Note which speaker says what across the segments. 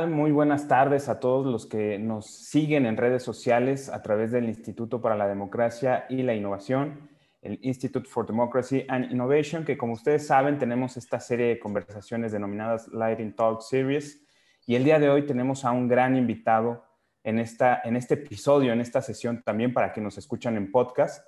Speaker 1: tal? Muy buenas tardes a todos los que nos siguen en redes sociales a través del Instituto para la Democracia y la Innovación, el Institute for Democracy and Innovation, que como ustedes saben tenemos esta serie de conversaciones denominadas Lighting Talk Series. Y el día de hoy tenemos a un gran invitado en, esta, en este episodio, en esta sesión también para que nos escuchan en podcast.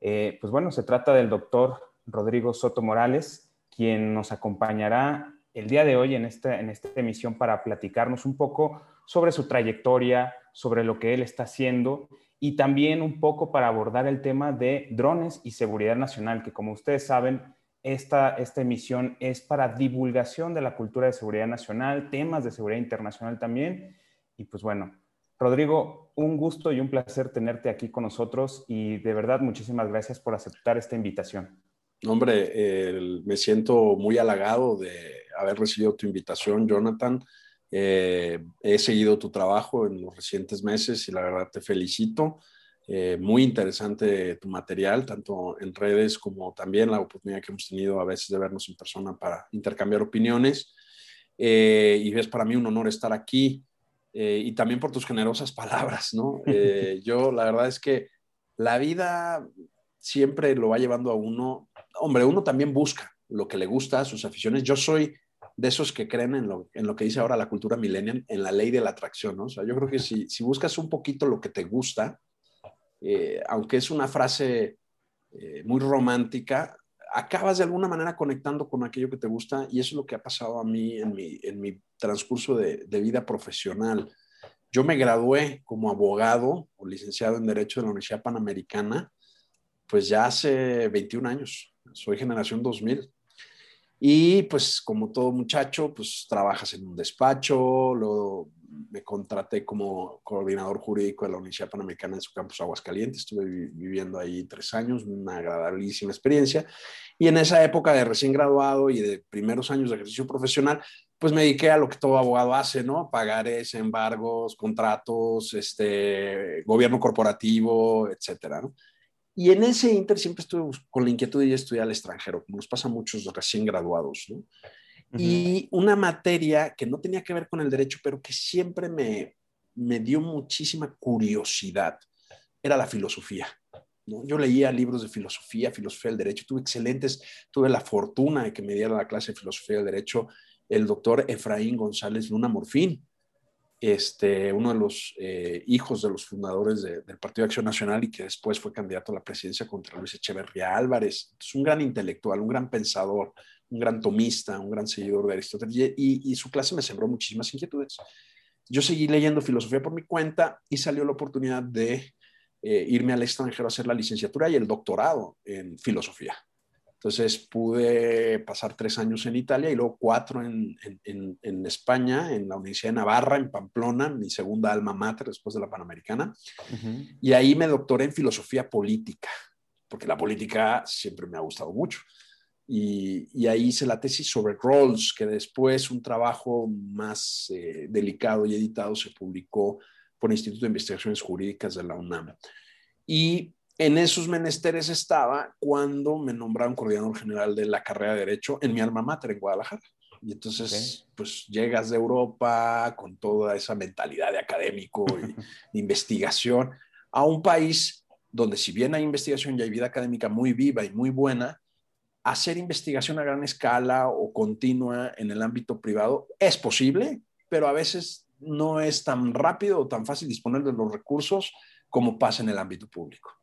Speaker 1: Eh, pues bueno, se trata del doctor Rodrigo Soto Morales, quien nos acompañará el día de hoy en esta, en esta emisión para platicarnos un poco sobre su trayectoria, sobre lo que él está haciendo y también un poco para abordar el tema de drones y seguridad nacional, que como ustedes saben, esta, esta emisión es para divulgación de la cultura de seguridad nacional, temas de seguridad internacional también. Y pues bueno, Rodrigo, un gusto y un placer tenerte aquí con nosotros y de verdad muchísimas gracias por aceptar esta invitación.
Speaker 2: Hombre, me siento muy halagado de haber recibido tu invitación, Jonathan. Eh, he seguido tu trabajo en los recientes meses y la verdad te felicito. Eh, muy interesante tu material, tanto en redes como también la oportunidad que hemos tenido a veces de vernos en persona para intercambiar opiniones. Eh, y es para mí un honor estar aquí y también por tus generosas palabras, ¿no? yo la verdad es que la vida siempre lo va llevando a uno, hombre, uno también busca lo que le gusta, sus aficiones. Yo soy de esos que creen en lo, en lo que dice ahora la cultura millennial, en la ley de la atracción, ¿no? O sea, yo creo que si, si buscas un poquito lo que te gusta, eh, aunque es una frase eh, muy romántica, acabas de alguna manera conectando con aquello que te gusta y eso es lo que ha pasado a mí en mi, en mi transcurso de, de vida profesional. Yo me gradué como abogado o licenciado en Derecho de la Universidad Panamericana, pues ya hace 21 años, soy generación 2000. Y pues como todo muchacho, pues trabajas en un despacho, lo, me contraté como coordinador jurídico de la Universidad Panamericana en su campus Aguascalientes, estuve viviendo ahí tres años, una agradabilísima experiencia. Y en esa época de recién graduado y de primeros años de ejercicio profesional, pues me dediqué a lo que todo abogado hace, ¿no? Pagares, embargos, contratos, este, gobierno corporativo, etcétera. Y en ese inter siempre estuve con la inquietud de ir a estudiar al extranjero, como nos pasa a muchos recién graduados, ¿no? Y una materia que no tenía que ver con el derecho, pero que siempre me, me dio muchísima curiosidad, era la filosofía. ¿no? Yo leía libros de filosofía, filosofía del derecho, tuve excelentes, tuve la fortuna de que me diera la clase de filosofía del derecho el doctor Efraín González Luna Morfín, este, uno de los eh, hijos de los fundadores del Partido de Acción Nacional y que después fue candidato a la presidencia contra Luis Echeverría Álvarez. Es un gran intelectual, un gran pensador, un gran tomista, un gran seguidor de Aristóteles y, su clase me sembró muchísimas inquietudes. Yo seguí leyendo filosofía por mi cuenta y salió la oportunidad de eh, irme al extranjero a hacer la licenciatura y el doctorado en filosofía. Entonces pude pasar tres años en Italia y luego cuatro en, en, España, en la Universidad de Navarra, en Pamplona, mi segunda alma mater después de la Panamericana. Y ahí me doctoré en filosofía política, porque la política siempre me ha gustado mucho. Y, y ahí hice la tesis sobre Rawls, que después un trabajo más eh, delicado y editado se publicó por el Instituto de Investigaciones Jurídicas de la UNAM. Y en esos menesteres estaba cuando me nombraron coordinador general de la carrera de Derecho en mi alma mater, en Guadalajara. Y entonces, pues llegas de Europa con toda esa mentalidad de académico y de investigación a un país donde si bien hay investigación y hay vida académica muy viva y muy buena, hacer investigación a gran escala o continua en el ámbito privado es posible, pero a veces no es tan rápido o tan fácil disponer de los recursos como pasa en el ámbito público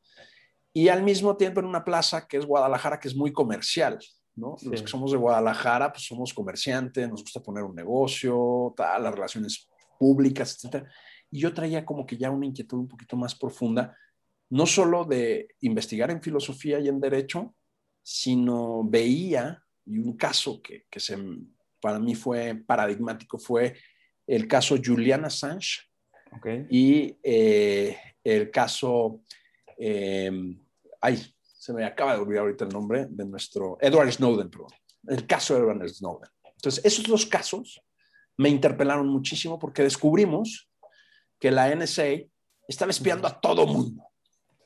Speaker 2: y al mismo tiempo en una plaza que es Guadalajara, que es muy comercial, ¿no? Los que somos de Guadalajara, pues somos comerciantes, nos gusta poner un negocio, tal, las relaciones públicas, etc. Y yo traía como que ya una inquietud un poquito más profunda, no solo de investigar en filosofía y en derecho, sino veía, y un caso que, que se, para mí fue paradigmático fue el caso Julian Assange okay. y eh, el caso... Eh, ay, se me acaba de olvidar ahorita el nombre de nuestro, Edward Snowden, perdón, el caso de Edward Snowden. Entonces, esos dos casos me interpelaron muchísimo porque descubrimos que la NSA estaba espiando a todo mundo.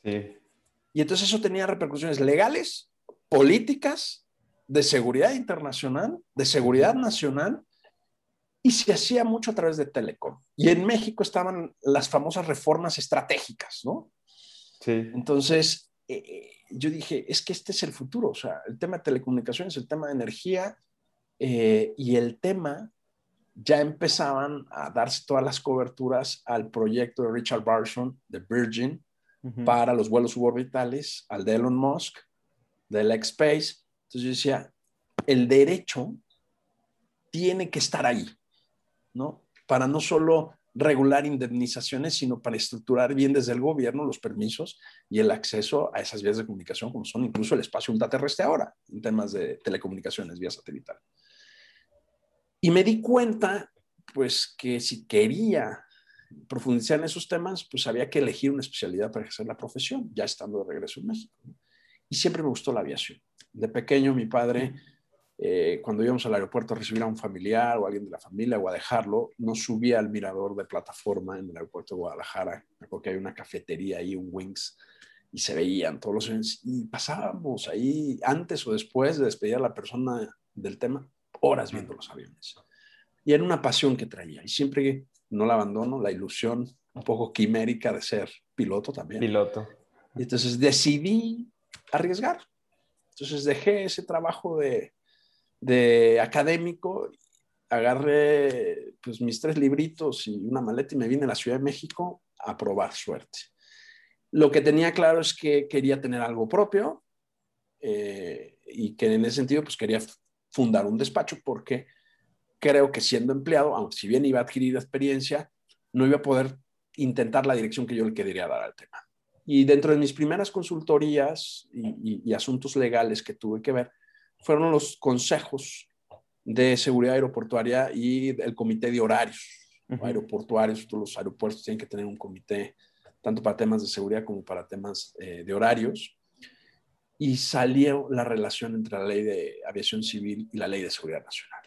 Speaker 2: Sí. Y entonces eso tenía repercusiones legales, políticas, de seguridad internacional, de seguridad nacional, y se hacía mucho a través de Telecom. Y en México estaban las famosas reformas estratégicas, ¿no?
Speaker 1: Sí.
Speaker 2: Entonces, eh, yo dije, es que este es el futuro, o sea, el tema de telecomunicaciones, el tema de energía eh, y el tema ya empezaban a darse todas las coberturas al proyecto de Richard Barson de Virgin para los vuelos suborbitales, al de Elon Musk, del X-Space. Entonces yo decía, el derecho tiene que estar ahí, ¿no? Para no solo regular indemnizaciones, sino para estructurar bien desde el gobierno los permisos y el acceso a esas vías de comunicación, como son incluso el espacio ultraterrestre ahora, en temas de telecomunicaciones vía satelital. Y me di cuenta, pues, que si quería profundizar en esos temas, pues había que elegir una especialidad para ejercer la profesión, ya estando de regreso en México. Y siempre me gustó la aviación. De pequeño, mi padre eh, cuando íbamos al aeropuerto a recibir a un familiar o a alguien de la familia o a dejarlo, nos subía al mirador de plataforma en el aeropuerto de Guadalajara, porque hay una cafetería ahí, un Wings, y se veían todos los aviones, y pasábamos ahí antes o después de despedir a la persona del tema, horas viendo los aviones. Y era una pasión que traía, y siempre no la abandono, la ilusión un poco quimérica de ser piloto también.
Speaker 1: Piloto.
Speaker 2: Y entonces decidí arriesgar. Entonces dejé ese trabajo de, de académico, agarré pues mis tres libritos y una maleta y me vine a la Ciudad de México a probar suerte. Lo que tenía claro es que quería tener algo propio eh, y que en ese sentido pues quería fundar un despacho porque creo que siendo empleado, aunque si bien iba a adquirir experiencia, no iba a poder intentar la dirección que yo le quería dar al tema. Y dentro de mis primeras consultorías y asuntos legales que tuve que ver, fueron los consejos de seguridad aeroportuaria y el comité de horarios aeroportuarios. Todos los aeropuertos tienen que tener un comité tanto para temas de seguridad como para temas eh, de horarios. Y salió la relación entre la ley de aviación civil y la ley de seguridad nacional,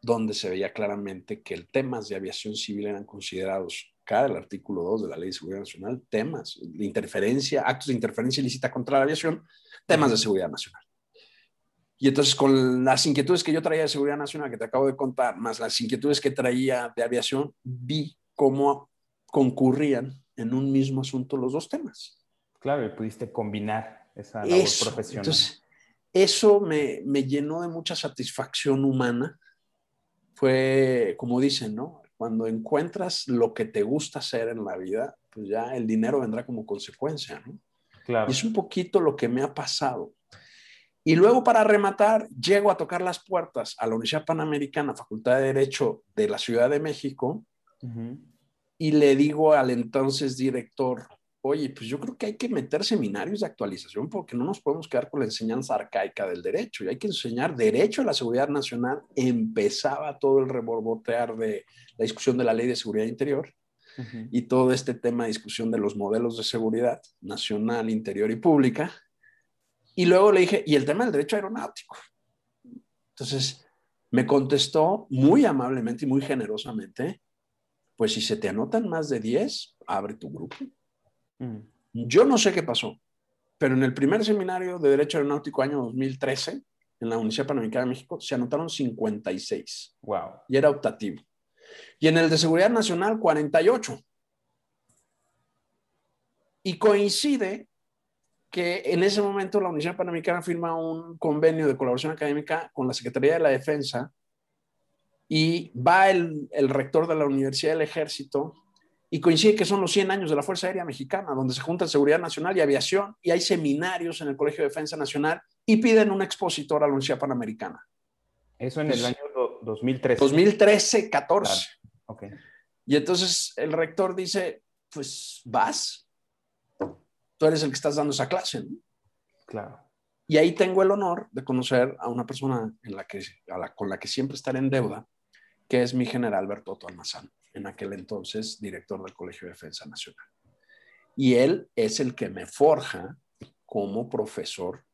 Speaker 2: donde se veía claramente que el temas de aviación civil eran considerados, cada el artículo 2 de la ley de seguridad nacional, temas de interferencia, actos de interferencia ilícita contra la aviación, temas de seguridad nacional. Y entonces con las inquietudes que yo traía de seguridad nacional, que te acabo de contar, más las inquietudes que traía de aviación, vi cómo concurrían en un mismo asunto los dos temas.
Speaker 1: Claro, y pudiste combinar esa labor
Speaker 2: eso,
Speaker 1: profesional.
Speaker 2: Entonces, eso me, me llenó de mucha satisfacción humana. Fue, como dicen, ¿no? Cuando encuentras lo que te gusta hacer en la vida, pues ya el dinero vendrá como consecuencia, ¿no?
Speaker 1: Claro.
Speaker 2: Y es un poquito lo que me ha pasado. Y luego, para rematar, llego a tocar las puertas a la Universidad Panamericana, Facultad de Derecho de la Ciudad de México, y le digo al entonces director, oye, pues yo creo que hay que meter seminarios de actualización porque no nos podemos quedar con la enseñanza arcaica del derecho y hay que enseñar derecho a la seguridad nacional. Empezaba todo el reborbotear de la discusión de la ley de seguridad interior y todo este tema de discusión de los modelos de seguridad nacional, interior y pública. Y luego le dije, ¿y el tema del derecho aeronáutico? Entonces, me contestó muy amablemente y muy generosamente, pues si se te anotan más de 10, abre tu grupo.
Speaker 1: Mm.
Speaker 2: Yo no sé qué pasó, pero en el primer seminario de Derecho Aeronáutico año 2013, en la Universidad Panamericana de México, se anotaron 56.
Speaker 1: Wow.
Speaker 2: Y era optativo. Y en el de Seguridad Nacional, 48. Y coincide que en ese momento la Universidad Panamericana firma un convenio de colaboración académica con la Secretaría de la Defensa y va el, el, rector de la Universidad del Ejército y coincide que son los 100 años de la Fuerza Aérea Mexicana, donde se juntan seguridad nacional y aviación y hay seminarios en el Colegio de Defensa Nacional y piden un expositor a la Universidad Panamericana.
Speaker 1: Eso en el año 2013.
Speaker 2: 2013, 14.
Speaker 1: Claro. Okay.
Speaker 2: Y entonces el rector dice, pues vas, tú eres el que estás dando esa clase. ¿no?
Speaker 1: Claro.
Speaker 2: Y ahí tengo el honor de conocer a una persona en la que, a la, con la que siempre estaré en deuda, que es mi general Bertoto Almazán, en aquel entonces director del Colegio de Defensa Nacional. Y él es el que me forja como profesor,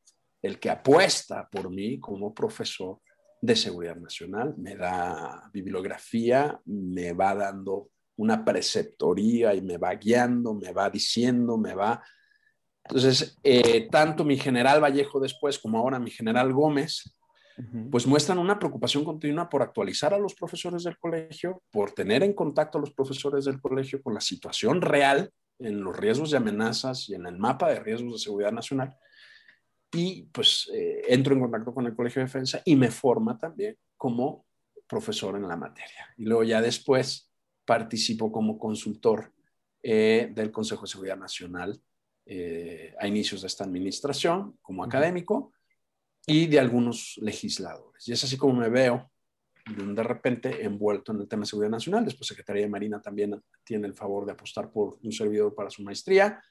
Speaker 2: el que apuesta por mí como profesor de seguridad nacional, me da bibliografía, me va dando una preceptoría y me va guiando, me va diciendo, me va entonces, eh, tanto mi general Vallejo después como ahora mi general Gómez, pues muestran una preocupación continua por actualizar a los profesores del colegio, por tener en contacto a los profesores del colegio con la situación real en los riesgos y amenazas y en el mapa de riesgos de seguridad nacional. Y pues eh, entro en contacto con el Colegio de Defensa y me forma también como profesor en la materia. Y luego ya después participo como consultor eh, del Consejo de Seguridad Nacional eh, a inicios de esta administración como académico y de algunos legisladores. Y es así como me veo de repente envuelto en el tema de seguridad nacional. Después Secretaría de Marina también tiene el favor de apostar por un servidor para su maestría.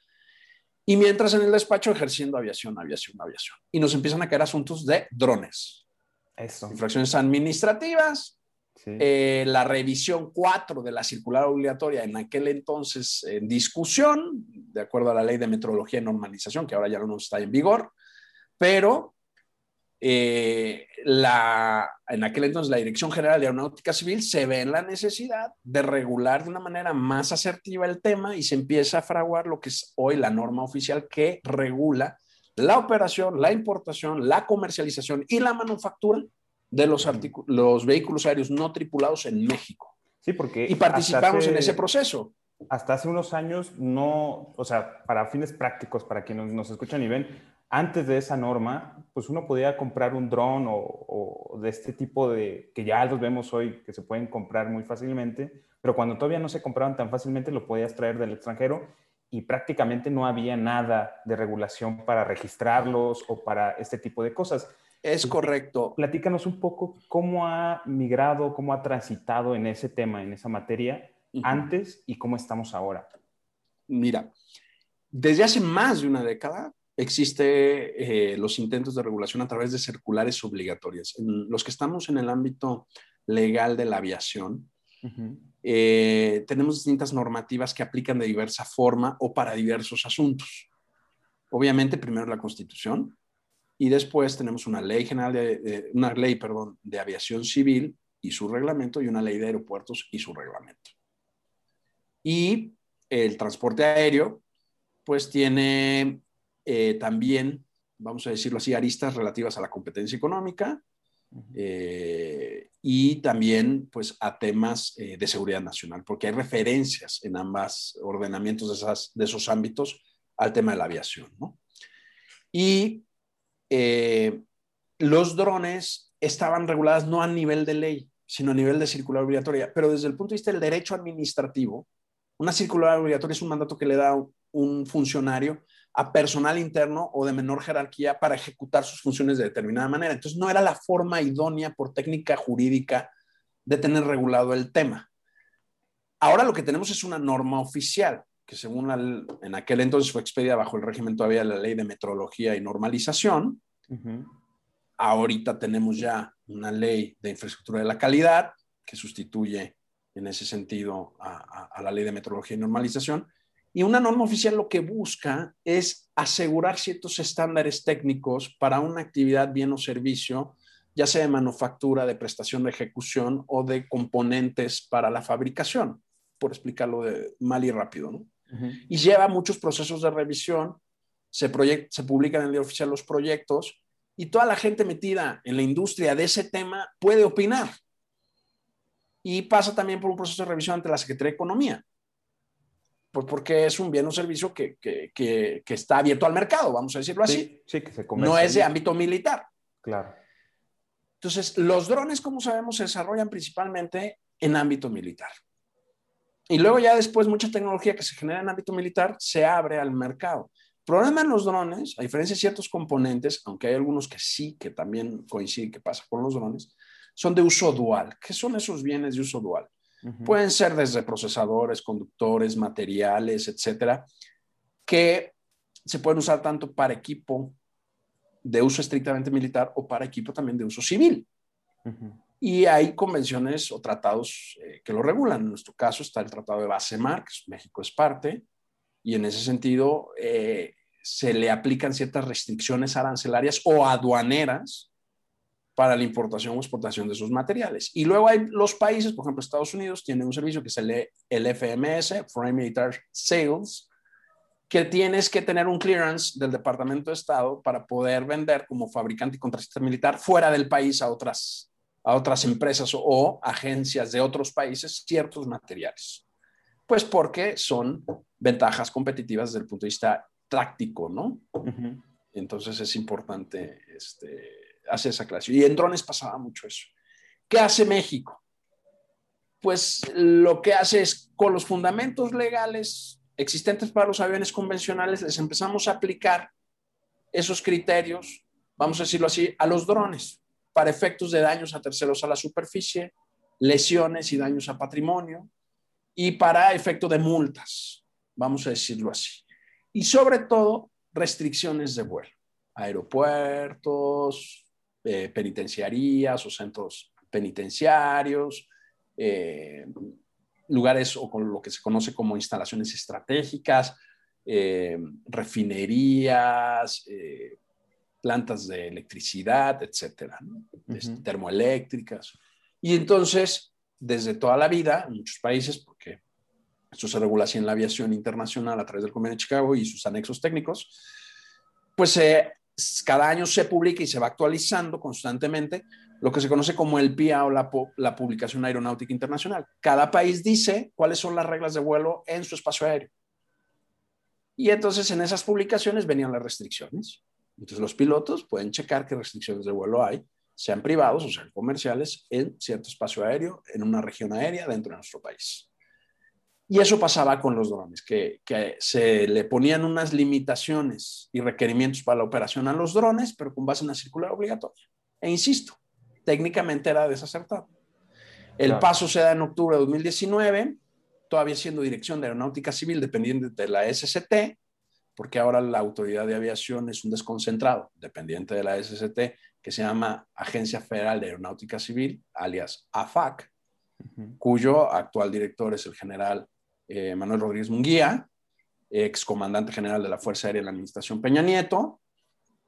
Speaker 2: Y mientras en el despacho ejerciendo aviación, aviación, aviación. Y nos empiezan a caer asuntos de drones.
Speaker 1: Eso.
Speaker 2: Infracciones administrativas. Eh, la revisión 4 de la circular obligatoria en aquel entonces en discusión, de acuerdo a la ley de metrología y normalización, que ahora ya no está en vigor, pero eh, la, en aquel entonces la Dirección General de Aeronáutica Civil se ve en la necesidad de regular de una manera más asertiva el tema y se empieza a fraguar lo que es hoy la norma oficial que regula la operación, la importación, la comercialización y la manufactura de los, los vehículos aéreos no tripulados en México.
Speaker 1: Sí, porque...
Speaker 2: Y participamos en ese proceso.
Speaker 1: Hasta hace unos años no, o sea, para fines prácticos, para quienes nos escuchan y ven, antes de esa norma, pues uno podía comprar un dron o, de este tipo de, que ya los vemos hoy, que se pueden comprar muy fácilmente, pero cuando todavía no se compraban tan fácilmente, lo podías traer del extranjero y prácticamente no había nada de regulación para registrarlos o para este tipo de cosas.
Speaker 2: Es correcto.
Speaker 1: Platícanos un poco cómo ha migrado, cómo ha transitado en ese tema, en esa materia, antes y cómo estamos ahora.
Speaker 2: Mira, desde hace más de una década, existe eh, los intentos de regulación a través de circulares obligatorias. los que estamos en el ámbito legal de la aviación, eh, tenemos distintas normativas que aplican de diversa forma o para diversos asuntos. Obviamente, primero la Constitución y después tenemos una ley general de, una ley, perdón, de aviación civil y su reglamento y una ley de aeropuertos y su reglamento. Y el transporte aéreo, pues tiene eh, también, vamos a decirlo así, aristas relativas a la competencia económica eh, y también pues a temas eh, de seguridad nacional, porque hay referencias en ambos ordenamientos de, esas, de esos ámbitos al tema de la aviación. ¿no? Y los drones estaban regulados no a nivel de ley, sino a nivel de circular obligatoria, pero desde el punto de vista del derecho administrativo, una circular obligatoria es un mandato que le da un funcionario a personal interno o de menor jerarquía para ejecutar sus funciones de determinada manera. Entonces no era la forma idónea por técnica jurídica de tener regulado el tema. Ahora lo que tenemos es una norma oficial que según en aquel entonces fue expedida bajo el régimen todavía de la ley de metrología y normalización. Ahorita tenemos ya una ley de infraestructura de la calidad que sustituye en ese sentido a la ley de metrología y normalización y una norma oficial lo que busca es asegurar ciertos estándares técnicos para una actividad, bien o servicio, ya sea de manufactura, de prestación de ejecución o de componentes para la fabricación, por explicarlo de mal y rápido. ¿no? Y lleva muchos procesos de revisión, se, se publican en el oficial los proyectos y toda la gente metida en la industria de ese tema puede opinar. Y pasa también por un proceso de revisión ante la Secretaría de Economía. Pues porque es un bien o servicio que, que, que, está abierto al mercado, vamos a decirlo así.
Speaker 1: Sí, que se
Speaker 2: No es de ámbito militar.
Speaker 1: Claro.
Speaker 2: Entonces, los drones, como sabemos, se desarrollan principalmente en ámbito militar. Y luego ya después mucha tecnología que se genera en ámbito militar se abre al mercado. El problema en los drones, a diferencia de ciertos componentes, aunque hay algunos que sí, que también coinciden que pasa con los drones, son de uso dual. ¿Qué son esos bienes de uso dual? Pueden ser desde procesadores, conductores, materiales, etcétera, que se pueden usar tanto para equipo de uso estrictamente militar o para equipo también de uso civil. Y hay convenciones o tratados eh, que lo regulan. En nuestro caso está el Tratado de Base Marx, México es parte, y en ese sentido eh, se le aplican ciertas restricciones arancelarias o aduaneras para la importación o exportación de esos materiales. Y luego hay los países, por ejemplo, Estados Unidos tiene un servicio que se lee el FMS, Foreign Military Sales, que tienes que tener un clearance del Departamento de Estado para poder vender como fabricante y contratista militar fuera del país a otras, a otras empresas o, agencias de otros países ciertos materiales. Pues porque son ventajas competitivas desde el punto de vista táctico, ¿no? Entonces es importante este, hacer esa clase. Y en drones pasaba mucho eso. ¿Qué hace México? Pues lo que hace es con los fundamentos legales existentes para los aviones convencionales, les empezamos a aplicar esos criterios, vamos a decirlo así, a los drones para efectos de daños a terceros a la superficie, lesiones y daños a patrimonio y para efecto de multas, vamos a decirlo así. Y sobre todo, restricciones de vuelo, aeropuertos, eh, penitenciarías o centros penitenciarios, eh, lugares o con lo que se conoce como instalaciones estratégicas, eh, refinerías, eh, plantas de electricidad, etcétera, termoeléctricas. Y entonces, desde toda la vida, en muchos países, porque esto se regula así en la aviación internacional a través del Convenio de Chicago y sus anexos técnicos, pues cada año se publica y se va actualizando constantemente lo que se conoce como el PIA o la, la, Publicación Aeronáutica Internacional. Cada país dice cuáles son las reglas de vuelo en su espacio aéreo. Y entonces en esas publicaciones venían las restricciones. Entonces los pilotos pueden checar qué restricciones de vuelo hay, sean privados o sean comerciales, en cierto espacio aéreo, en una región aérea dentro de nuestro país. Y eso pasaba con los drones, que, que, se le ponían unas limitaciones y requerimientos para la operación a los drones, pero con base en la circular obligatoria. E insisto, técnicamente era desacertado. El paso se da en octubre de 2019, todavía siendo Dirección de Aeronáutica Civil dependiente de la SCT, porque ahora la Autoridad de Aviación es un desconcentrado dependiente de la SCT, que se llama Agencia Federal de Aeronáutica Civil, alias AFAC, cuyo actual director es el general eh, Manuel Rodríguez Munguía, ex comandante general de la Fuerza Aérea de la Administración Peña Nieto,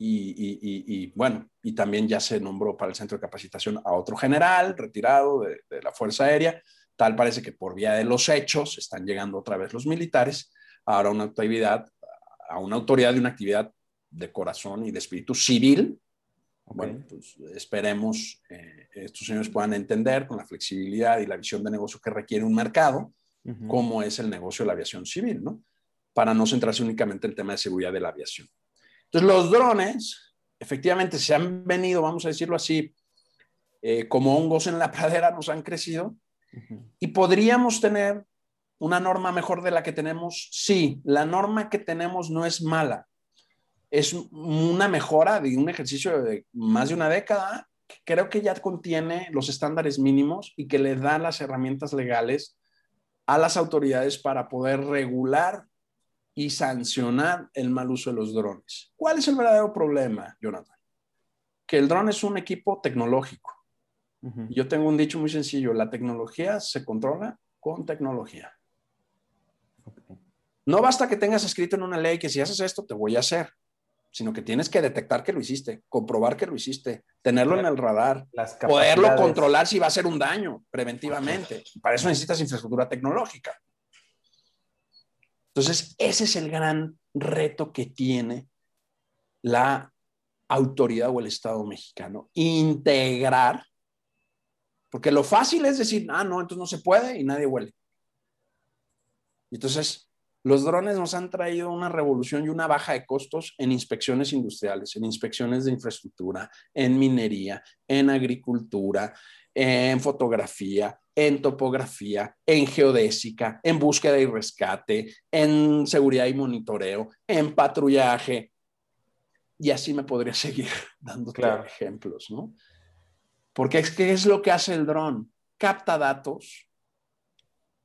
Speaker 2: y, bueno, y también ya se nombró para el centro de capacitación a otro general retirado de, la Fuerza Aérea. Tal parece que por vía de los hechos están llegando otra vez los militares ahora una actividad, a una autoridad de una actividad de corazón y de espíritu civil. Bueno, pues esperemos eh, estos señores puedan entender con la flexibilidad y la visión de negocio que requiere un mercado, cómo es el negocio de la aviación civil, ¿no? Para no centrarse únicamente en el tema de seguridad de la aviación. Entonces, los drones, efectivamente, se han venido, vamos a decirlo así, eh, como hongos en la pradera, nos han crecido. Y podríamos tener una norma mejor de la que tenemos. Sí, la norma que tenemos no es mala. Es una mejora de un ejercicio de más de una década. creo que ya contiene los estándares mínimos y que le da las herramientas legales a las autoridades para poder regular y sancionar el mal uso de los drones. ¿Cuál es el verdadero problema, Jonathan? Que el dron es un equipo tecnológico. Yo tengo un dicho muy sencillo, la tecnología se controla con tecnología. No basta que tengas escrito en una ley que si haces esto te voy a hacer, sino que tienes que detectar que lo hiciste, comprobar que lo hiciste, tenerlo en el radar, poderlo controlar si va a ser un daño preventivamente. Para eso necesitas infraestructura tecnológica. Entonces, ese es el gran reto que tiene la autoridad o el Estado mexicano, integrar, porque lo fácil es decir, ah, no, entonces no se puede y nadie huele. Entonces, los drones nos han traído una revolución y una baja de costos en inspecciones industriales, en inspecciones de infraestructura, en minería, en agricultura, en fotografía, en topografía, en geodésica, en búsqueda y rescate, en seguridad y monitoreo, en patrullaje. Y así me podría seguir dando ejemplos, ¿no? Porque es que es lo que hace el dron. Capta datos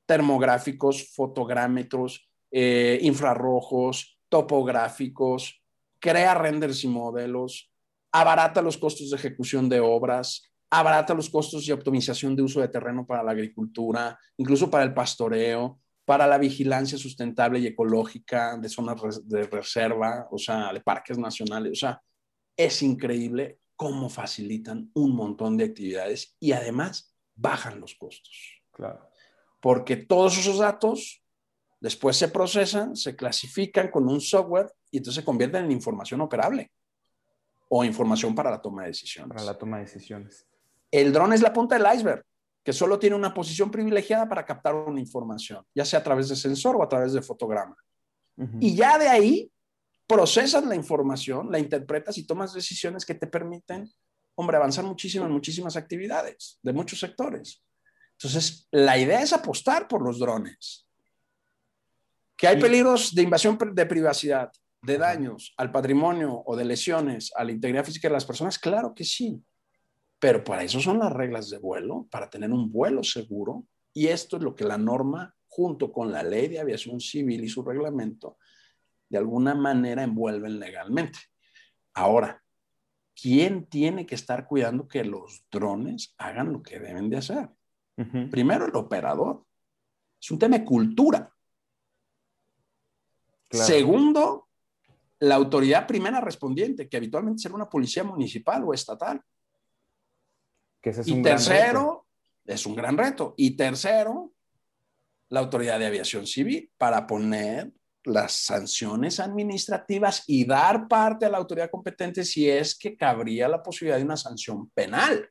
Speaker 2: termográficos, fotográmetros, eh, infrarrojos, topográficos, crea renders y modelos, abarata los costos de ejecución de obras, abarata los costos y optimización de uso de terreno para la agricultura, incluso para el pastoreo, para la vigilancia sustentable y ecológica de zonas de reserva, o sea, de parques nacionales. O sea, es increíble cómo facilitan un montón de actividades y además bajan los costos.
Speaker 1: Claro.
Speaker 2: Porque todos esos datos después se procesan, se clasifican con un software y entonces se convierten en información operable o información para la toma de decisiones.
Speaker 1: Para la toma de decisiones.
Speaker 2: El dron es la punta del iceberg, que solo tiene una posición privilegiada para captar una información, ya sea a través de sensor o a través de fotograma. Y ya de ahí procesas la información, la interpretas y tomas decisiones que te permiten, hombre, avanzar muchísimo en muchísimas actividades de muchos sectores. Entonces, la idea es apostar por los drones. ¿Que hay peligros de invasión de privacidad, de daños al patrimonio o de lesiones a la integridad física de las personas? Claro que sí. Pero para eso son las reglas de vuelo, para tener un vuelo seguro. Y esto es lo que la norma, junto con la ley de aviación civil y su reglamento, de alguna manera envuelven legalmente. Ahora, ¿quién tiene que estar cuidando que los drones hagan lo que deben de hacer? Primero, el operador. Es un tema de cultura. Segundo, la autoridad primera respondiente, que habitualmente será una policía municipal o estatal. Que ese es y tercero, es un gran reto. Y tercero, la autoridad de aviación civil para poner las sanciones administrativas y dar parte a la autoridad competente si es que cabría la posibilidad de una sanción penal.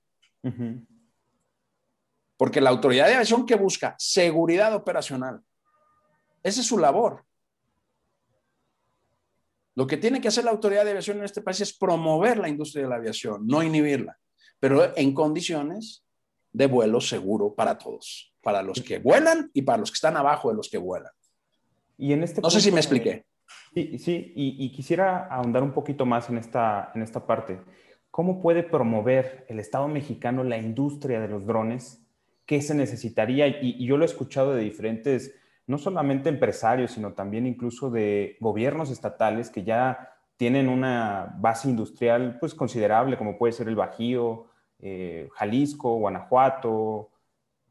Speaker 2: Porque la autoridad de aviación que busca seguridad operacional, esa es su labor. Lo que tiene que hacer la autoridad de aviación en este país es promover la industria de la aviación, no inhibirla, pero en condiciones de vuelo seguro para todos, para los que vuelan y para los que están abajo de los que vuelan.
Speaker 1: Y en este
Speaker 2: no sé si me expliqué.
Speaker 1: Sí, sí y, quisiera ahondar un poquito más en esta, en esta parte. ¿Cómo puede promover el Estado mexicano la industria de los drones? ¿Qué se necesitaría? Y, yo lo he escuchado de diferentes, no solamente empresarios, sino también incluso de gobiernos estatales que ya tienen una base industrial pues considerable, como puede ser el Bajío, eh, Jalisco, Guanajuato,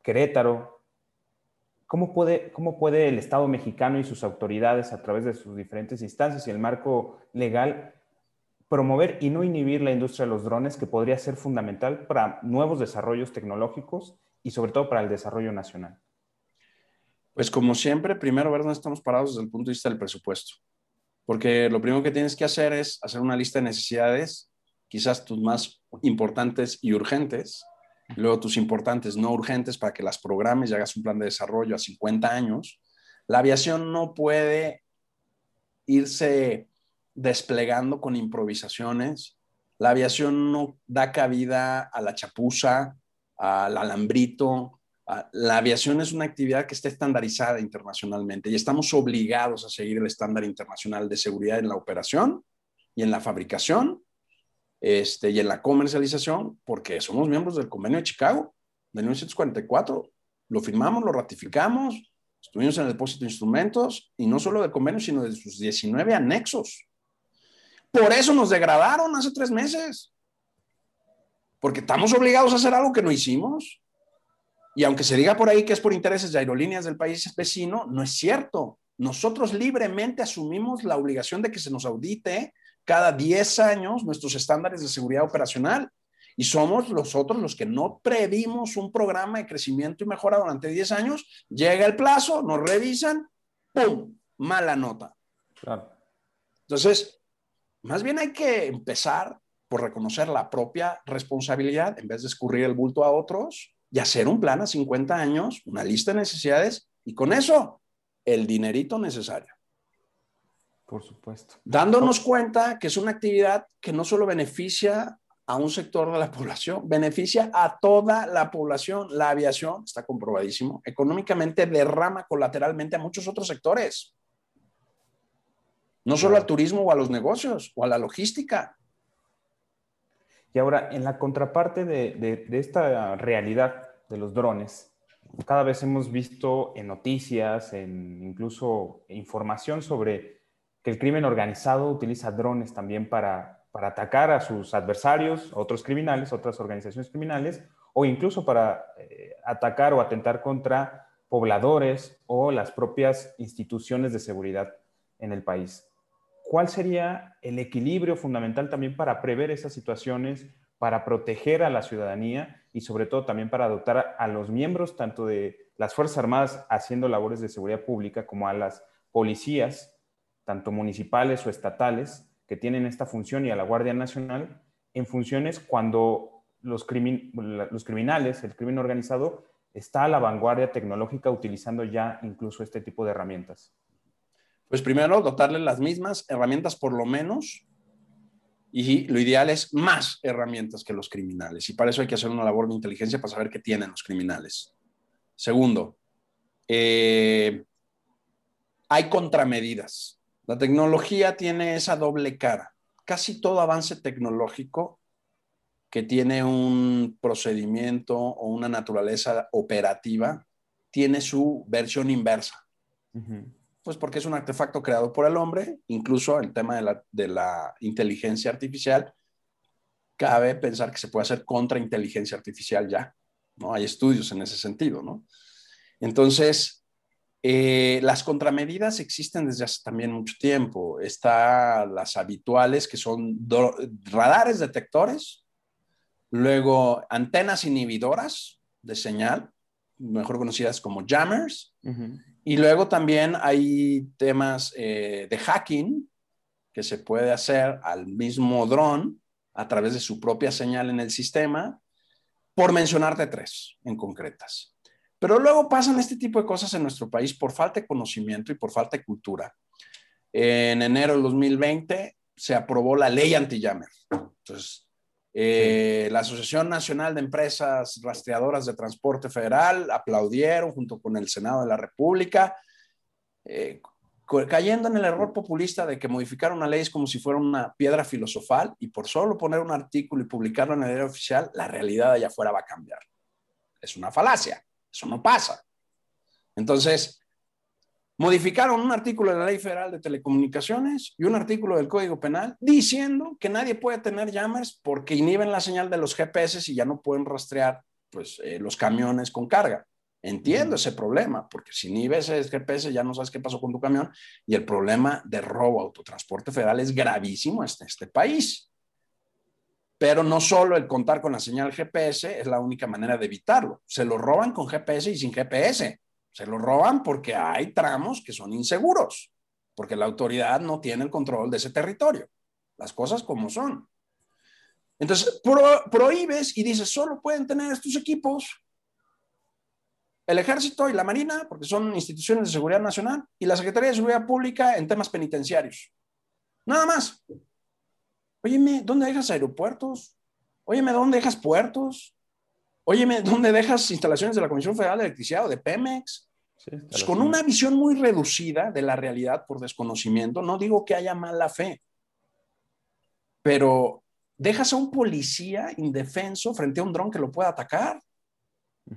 Speaker 1: Querétaro, ¿Cómo puede, ¿Cómo puede el Estado mexicano y sus autoridades, a través de sus diferentes instancias y el marco legal, promover y no inhibir la industria de los drones, que podría ser fundamental para nuevos desarrollos tecnológicos y sobre todo para el desarrollo nacional?
Speaker 2: Pues como siempre, primero ver dónde estamos parados desde el punto de vista del presupuesto. Porque lo primero que tienes que hacer es hacer una lista de necesidades, quizás tus más importantes y urgentes, luego tus importantes no urgentes para que las programes y hagas un plan de desarrollo a 50 años. La aviación no puede irse desplegando con improvisaciones. La aviación no da cabida a la chapuza, al alambrito. La aviación es una actividad que está estandarizada internacionalmente y estamos obligados a seguir el estándar internacional de seguridad en la operación y en la fabricación este, y en la comercialización, porque somos miembros del convenio de Chicago de 1944. Lo firmamos, lo ratificamos, estuvimos en el depósito de instrumentos y no solo del convenio, sino de sus 19 anexos. Por eso nos degradaron hace tres meses, porque estamos obligados a hacer algo que no hicimos. Y aunque se diga por ahí que es por intereses de aerolíneas del país vecino, no es cierto. Nosotros libremente asumimos la obligación de que se nos audite cada 10 años nuestros estándares de seguridad operacional. Y somos nosotros los que no previmos un programa de crecimiento y mejora durante 10 años. Llega el plazo, nos revisan, ¡pum! Mala nota. Entonces, más bien hay que empezar por reconocer la propia responsabilidad en vez de escurrir el bulto a otros y hacer un plan a 50 años, una lista de necesidades y con eso el dinerito necesario.
Speaker 1: Por supuesto.
Speaker 2: Dándonos cuenta que es una actividad que no solo beneficia a un sector de la población, beneficia a toda la población. La aviación, está comprobadísimo, económicamente derrama colateralmente a muchos otros sectores. No solo al turismo o a los negocios o a la logística.
Speaker 1: Y ahora, en la contraparte de, de esta realidad de los drones, cada vez hemos visto en noticias, en incluso información sobre que el crimen organizado utiliza drones también para, para atacar a sus adversarios, otros criminales, otras organizaciones criminales, o incluso para eh, atacar o atentar contra pobladores o las propias instituciones de seguridad en el país. ¿Cuál sería el equilibrio fundamental también para prever esas situaciones, para proteger a la ciudadanía y sobre todo también para dotar a los miembros tanto de las Fuerzas Armadas haciendo labores de seguridad pública como a las policías, tanto municipales o estatales, que tienen esta función y a la Guardia Nacional en funciones cuando los, los criminales, el crimen organizado, está a la vanguardia tecnológica utilizando ya incluso este tipo de herramientas?
Speaker 2: Pues primero, dotarle las mismas herramientas por lo menos y lo ideal es más herramientas que los criminales. Y para eso hay que hacer una labor de inteligencia para saber qué tienen los criminales. Segundo, eh, hay contramedidas. La tecnología tiene esa doble cara. Casi todo avance tecnológico que tiene un procedimiento o una naturaleza operativa tiene su versión inversa. Pues porque es un artefacto creado por el hombre, incluso el tema de la, inteligencia artificial, cabe pensar que se puede hacer contra inteligencia artificial ya, ¿no? Hay estudios en ese sentido, ¿no? Entonces, eh, las contramedidas existen desde hace también mucho tiempo. Están las habituales, que son radares detectores, Luego, antenas inhibidoras de señal, mejor conocidas como jammers. Y luego también hay temas eh, de hacking que se puede hacer al mismo dron a través de su propia señal en el sistema, por mencionarte tres en concretas. Pero luego pasan este tipo de cosas en nuestro país por falta de conocimiento y por falta de cultura. En enero del 2020 se aprobó la ley anti-jammer. Entonces, eh, la Asociación Nacional de Empresas Rastreadoras de Transporte Federal aplaudieron junto con el Senado de la República, eh, cayendo en el error populista de que modificar una ley es como si fuera una piedra filosofal y por solo poner un artículo y publicarlo en el diario oficial, la realidad allá afuera va a cambiar. Es una falacia, eso no pasa. Entonces, modificaron un artículo de la Ley Federal de Telecomunicaciones y un artículo del Código Penal diciendo que nadie puede tener jammers porque inhiben la señal de los GPS y ya no pueden rastrear pues, eh, los camiones con carga. Entiendo ese problema, porque si inhibes el GPS ya no sabes qué pasó con tu camión y el problema de robo autotransporte federal es gravísimo en este país. Pero no solo el contar con la señal GPS es la única manera de evitarlo. Se lo roban con GPS y sin GPS. Se lo roban porque hay tramos que son inseguros, porque la autoridad no tiene el control de ese territorio. Las cosas como son. Entonces, prohíbes y dices, solo pueden tener estos equipos el ejército y la marina, porque son instituciones de seguridad nacional, y la Secretaría de Seguridad Pública en temas penitenciarios. Nada más. Óyeme, ¿dónde dejas aeropuertos? Óyeme, ¿dónde dejas puertos? Óyeme, ¿dónde dejas instalaciones de la Comisión Federal de Electricidad o de Pemex? Pues con una visión muy reducida de la realidad por desconocimiento, no digo que haya mala fe, pero dejas a un policía indefenso frente a un dron que lo pueda atacar.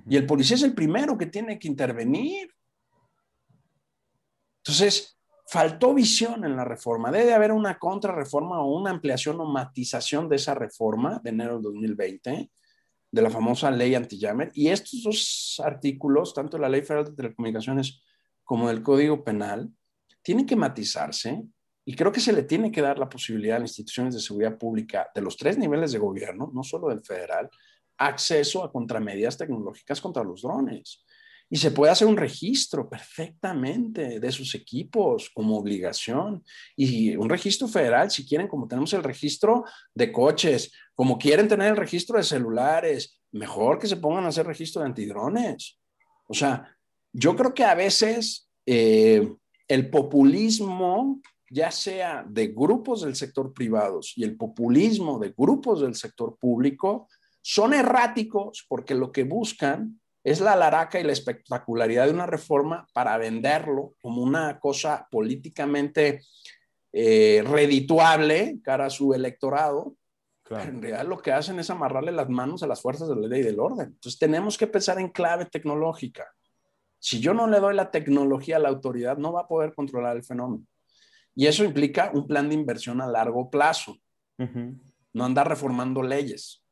Speaker 2: Y el policía es el primero que tiene que intervenir. Entonces, faltó visión en la reforma. Debe haber una contrarreforma o una ampliación o matización de esa reforma de enero del 2020 de la famosa ley anti-jammer. Y estos dos artículos, tanto la Ley Federal de Telecomunicaciones como del Código Penal, tienen que matizarse y creo que se le tiene que dar la posibilidad a las instituciones de seguridad pública de los tres niveles de gobierno, no solo del federal, acceso a contramedidas tecnológicas contra los drones. Y se puede hacer un registro perfectamente de sus equipos como obligación. Y un registro federal, si quieren, como tenemos el registro de coches, como quieren tener el registro de celulares, mejor que se pongan a hacer registro de antidrones. O sea, yo creo que a veces eh, el populismo, ya sea de grupos del sector privados y el populismo de grupos del sector público, son erráticos porque lo que buscan es la laraca y la espectacularidad de una reforma para venderlo como una cosa políticamente eh, redituable cara a su electorado. En realidad lo que hacen es amarrarle las manos a las fuerzas de la ley y del orden. Entonces tenemos que pensar en clave tecnológica. Si yo no le doy la tecnología a la autoridad, no va a poder controlar el fenómeno. Y eso implica un plan de inversión a largo plazo. No andar reformando leyes.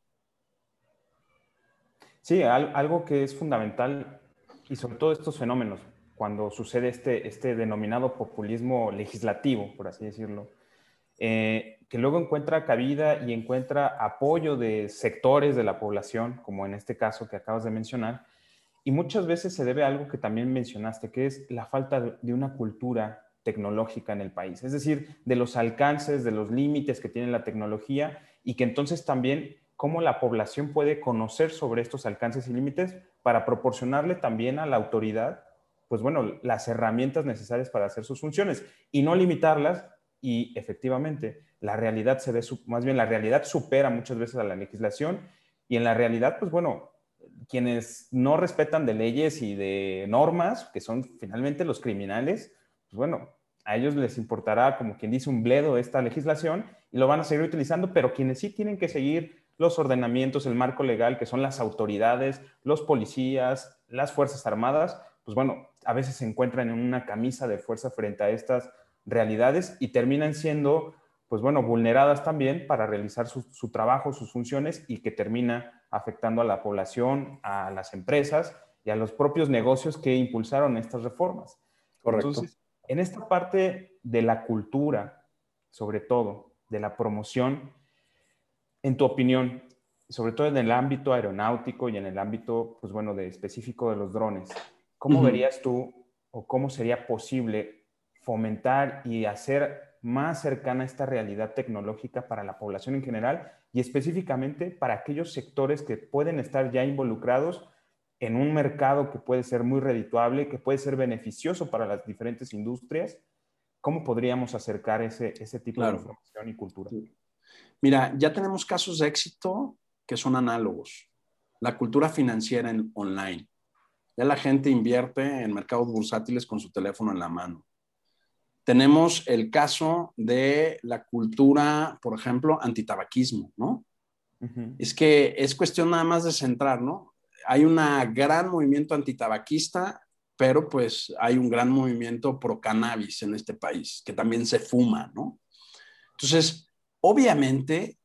Speaker 1: Sí, algo que es fundamental y sobre todo estos fenómenos, cuando sucede este, este denominado populismo legislativo, por así decirlo, eh, que luego encuentra cabida y encuentra apoyo de sectores de la población, como en este caso que acabas de mencionar, y muchas veces se debe a algo que también mencionaste, que es la falta de una cultura tecnológica en el país, es decir, de los alcances, de los límites que tiene la tecnología y que entonces también cómo la población puede conocer sobre estos alcances y límites para proporcionarle también a la autoridad, pues bueno, las herramientas necesarias para hacer sus funciones y no limitarlas y efectivamente la realidad se ve, más bien la realidad supera muchas veces a la legislación y en la realidad, pues bueno, quienes no respetan de leyes y de normas, que son finalmente los criminales, pues bueno, a ellos les importará, como quien dice, un bledo esta legislación y lo van a seguir utilizando, pero quienes sí tienen que seguir los ordenamientos, el marco legal, que son las autoridades, los policías, las Fuerzas Armadas, pues bueno, a veces se encuentran en una camisa de fuerza frente a estas realidades y terminan siendo, pues bueno, vulneradas también para realizar su, trabajo, sus funciones y que termina afectando a la población, a las empresas y a los propios negocios que impulsaron estas reformas.
Speaker 2: Correcto.
Speaker 1: Entonces, en esta parte de la cultura, sobre todo, de la promoción, en tu opinión, sobre todo en el ámbito aeronáutico y en el ámbito, pues bueno, de específico de los drones, ¿cómo verías tú o cómo sería posible fomentar y hacer más cercana esta realidad tecnológica para la población en general y específicamente para aquellos sectores que pueden estar ya involucrados en un mercado que puede ser muy redituable, que puede ser beneficioso para las diferentes industrias? ¿Cómo podríamos acercar ese, ese tipo de información y cultura?
Speaker 2: Mira, ya tenemos casos de éxito que son análogos. La cultura financiera en online. Ya la gente invierte en mercados bursátiles con su teléfono en la mano. Tenemos el caso de la cultura, por ejemplo, antitabaquismo, ¿no? Es que es cuestión nada más de centrar, ¿no? Hay un gran movimiento antitabaquista, pero pues hay un gran movimiento pro cannabis en este país, que también se fuma, ¿no? Entonces, Obviamente,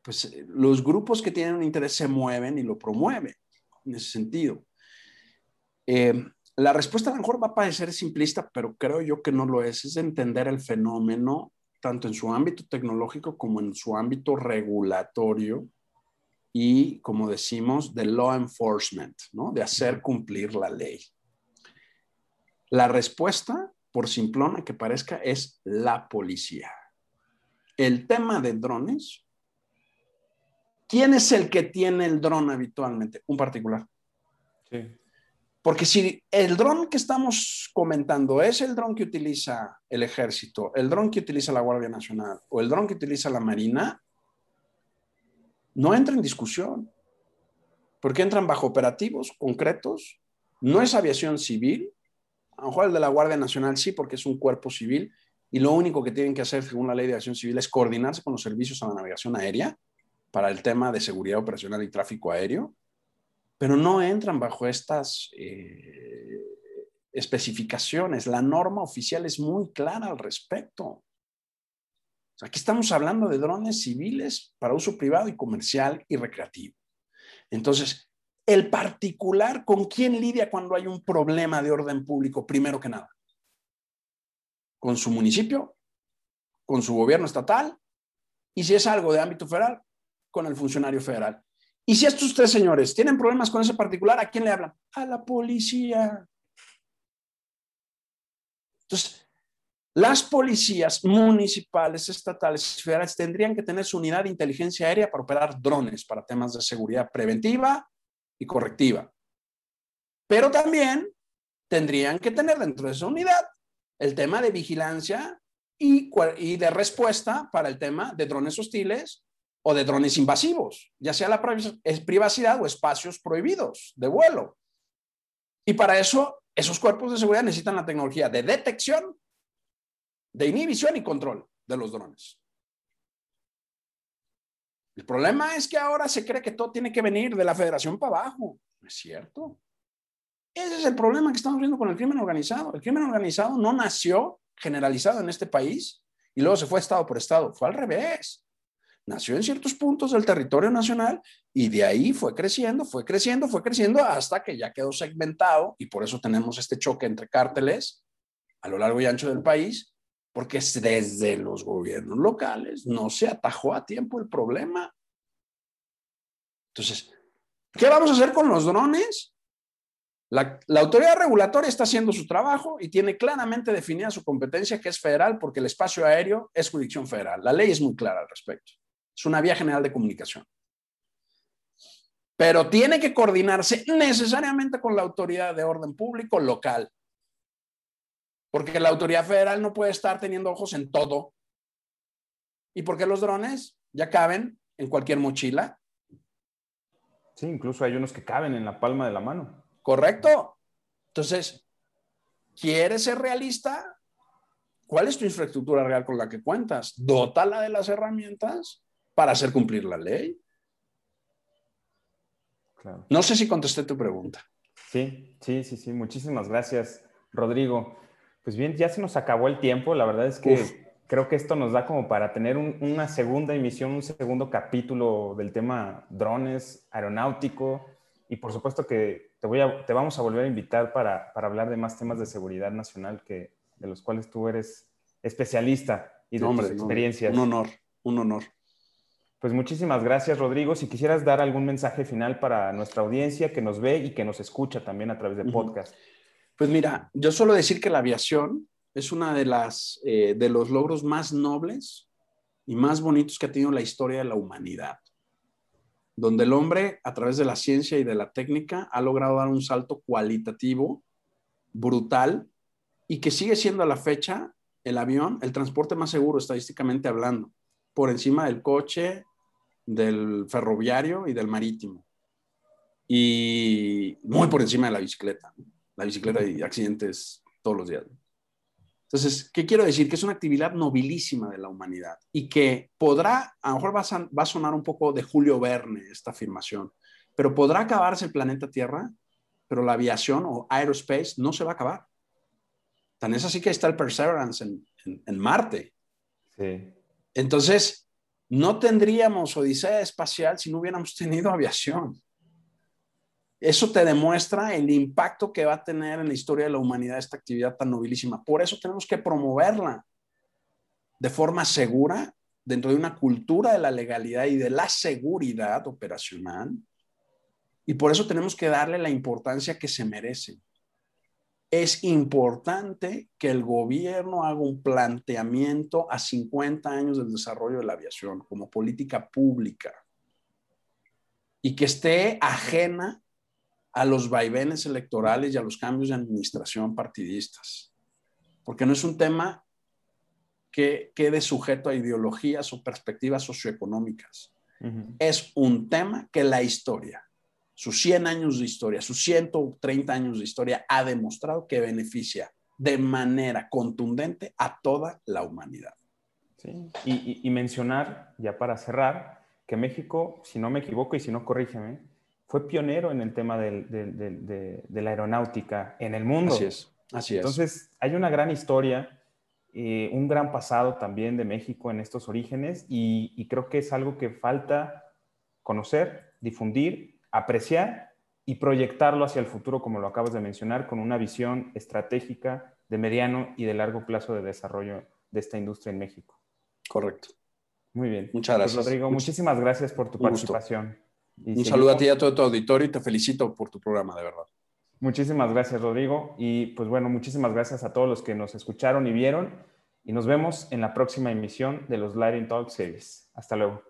Speaker 2: pues los grupos que tienen un interés se mueven y lo promueven en ese sentido. Eh, la respuesta a lo mejor va a parecer simplista, pero creo yo que no lo es. Es entender el fenómeno tanto en su ámbito tecnológico como en su ámbito regulatorio y, como decimos, de law enforcement, ¿no? de hacer cumplir la ley. La respuesta, por simplona que parezca, es la policía el tema de drones, ¿quién es el que tiene el dron habitualmente? Un particular. Sí. Porque si el dron que estamos comentando es el dron que utiliza el ejército, el dron que utiliza la Guardia Nacional o el dron que utiliza la Marina, no entra en discusión, porque entran bajo operativos concretos, no es aviación civil, a lo mejor el de la Guardia Nacional sí, porque es un cuerpo civil, y lo único que tienen que hacer según la ley de aviación civil es coordinarse con los servicios a la navegación aérea para el tema de seguridad operacional y tráfico aéreo, pero no entran bajo estas eh, especificaciones. La norma oficial es muy clara al respecto. aquí estamos hablando de drones civiles para uso privado y comercial y recreativo. Entonces, el particular, ¿con quién lidia cuando hay un problema de orden público? Primero que nada, con su municipio, con su gobierno estatal, y si es algo de ámbito federal, con el funcionario federal. Y si estos tres señores tienen problemas con ese particular, ¿a quién le hablan? A la policía. Entonces, las policías municipales, estatales y federales tendrían que tener su unidad de inteligencia aérea para operar drones para temas de seguridad preventiva y correctiva. Pero también tendrían que tener dentro de esa unidad el tema de vigilancia y, de respuesta para el tema de drones hostiles o de drones invasivos, ya sea la privacidad o espacios prohibidos de vuelo. Y para eso, esos cuerpos de seguridad necesitan la tecnología de detección, de inhibición y control de los drones. El problema es que ahora se cree que todo tiene que venir de la federación para abajo. Es cierto. Ese es el problema que estamos viendo con el crimen organizado. El crimen organizado no nació generalizado en este país y luego se fue estado por estado. Fue al revés. Nació en ciertos puntos del territorio nacional y de ahí fue creciendo, fue creciendo, fue creciendo hasta que ya quedó segmentado y por eso tenemos este choque entre cárteles a lo largo y ancho del país porque desde los gobiernos locales no se atajó a tiempo el problema. Entonces, ¿qué vamos a hacer con los drones? La, autoridad regulatoria está haciendo su trabajo y tiene claramente definida su competencia, que es federal, porque el espacio aéreo es jurisdicción federal. La ley es muy clara al respecto. Es una vía general de comunicación. Pero tiene que coordinarse necesariamente con la autoridad de orden público local. Porque la autoridad federal no puede estar teniendo ojos en todo. ¿Y porque los drones ya caben en cualquier mochila?
Speaker 1: Sí, incluso hay unos que caben en la palma de la mano.
Speaker 2: ¿Correcto? Entonces, ¿quieres ser realista? ¿Cuál es tu infraestructura real con la que cuentas? Dótala de las herramientas para hacer cumplir la ley. No sé si contesté tu pregunta.
Speaker 1: Sí, sí, sí, sí. Muchísimas gracias, Rodrigo. Pues bien, ya se nos acabó el tiempo. La verdad es que creo que esto nos da como para tener una segunda emisión, un segundo capítulo del tema drones, aeronáutico. Y por supuesto que te, voy a, te vamos a volver a invitar para, para, hablar de más temas de seguridad nacional que, de los cuales tú eres especialista y de tus experiencias.
Speaker 2: un honor, un honor.
Speaker 1: Pues muchísimas gracias, Rodrigo. Si quisieras dar algún mensaje final para nuestra audiencia que nos ve y que nos escucha también a través de podcast.
Speaker 2: Pues mira, yo solo decir que la aviación es una de las eh, de los logros más nobles y más bonitos que ha tenido la historia de la humanidad donde el hombre, a través de la ciencia y de la técnica, ha logrado dar un salto cualitativo brutal y que sigue siendo a la fecha el avión el transporte más seguro estadísticamente hablando, por encima del coche, del ferroviario y del marítimo. Y muy por encima de la bicicleta. La bicicleta y accidentes todos los días. Entonces, ¿qué quiero decir? Que es una actividad nobilísima de la humanidad y que podrá, a lo mejor va a, sonar un poco de Julio Verne esta afirmación, pero podrá acabarse el planeta Tierra, pero la aviación o aerospace no se va a acabar. Tan es así que está el Perseverance en, Marte. Entonces, no tendríamos Odisea espacial si no hubiéramos tenido aviación. Eso te demuestra el impacto que va a tener en la historia de la humanidad esta actividad tan nobilísima. Por eso tenemos que promoverla de forma segura dentro de una cultura de la legalidad y de la seguridad operacional. Y por eso tenemos que darle la importancia que se merece. Es importante que el gobierno haga un planteamiento a 50 años del desarrollo de la aviación como política pública y que esté ajena a los vaivenes electorales y a los cambios de administración partidistas, porque no es un tema que quede sujeto a ideologías o perspectivas socioeconómicas. Es un tema que la historia, sus 100 años de historia, sus 130 años de historia, ha demostrado que beneficia de manera contundente a toda la humanidad.
Speaker 1: Sí. Y, y mencionar, ya para cerrar, que México, si no me equivoco y si no corrígeme, fue pionero en el tema de, la aeronáutica en el mundo.
Speaker 2: Así es, así
Speaker 1: es. Entonces, hay una gran historia, eh, un gran pasado también de México en estos orígenes y, creo que es algo que falta conocer, difundir, apreciar y proyectarlo hacia el futuro, como lo acabas de mencionar, con una visión estratégica de mediano y de largo plazo de desarrollo de esta industria en México.
Speaker 2: Correcto.
Speaker 1: Muy bien.
Speaker 2: Muchas gracias.
Speaker 1: Rodrigo, muchísimas gracias por tu participación.
Speaker 2: Un saludo a ti y a todo tu auditorio y te felicito por tu programa, de verdad.
Speaker 1: Muchísimas gracias, Rodrigo. Y pues bueno, muchísimas gracias a todos los que nos escucharon y vieron. Y nos vemos en la próxima emisión de los Lighting Talk Series. Hasta luego.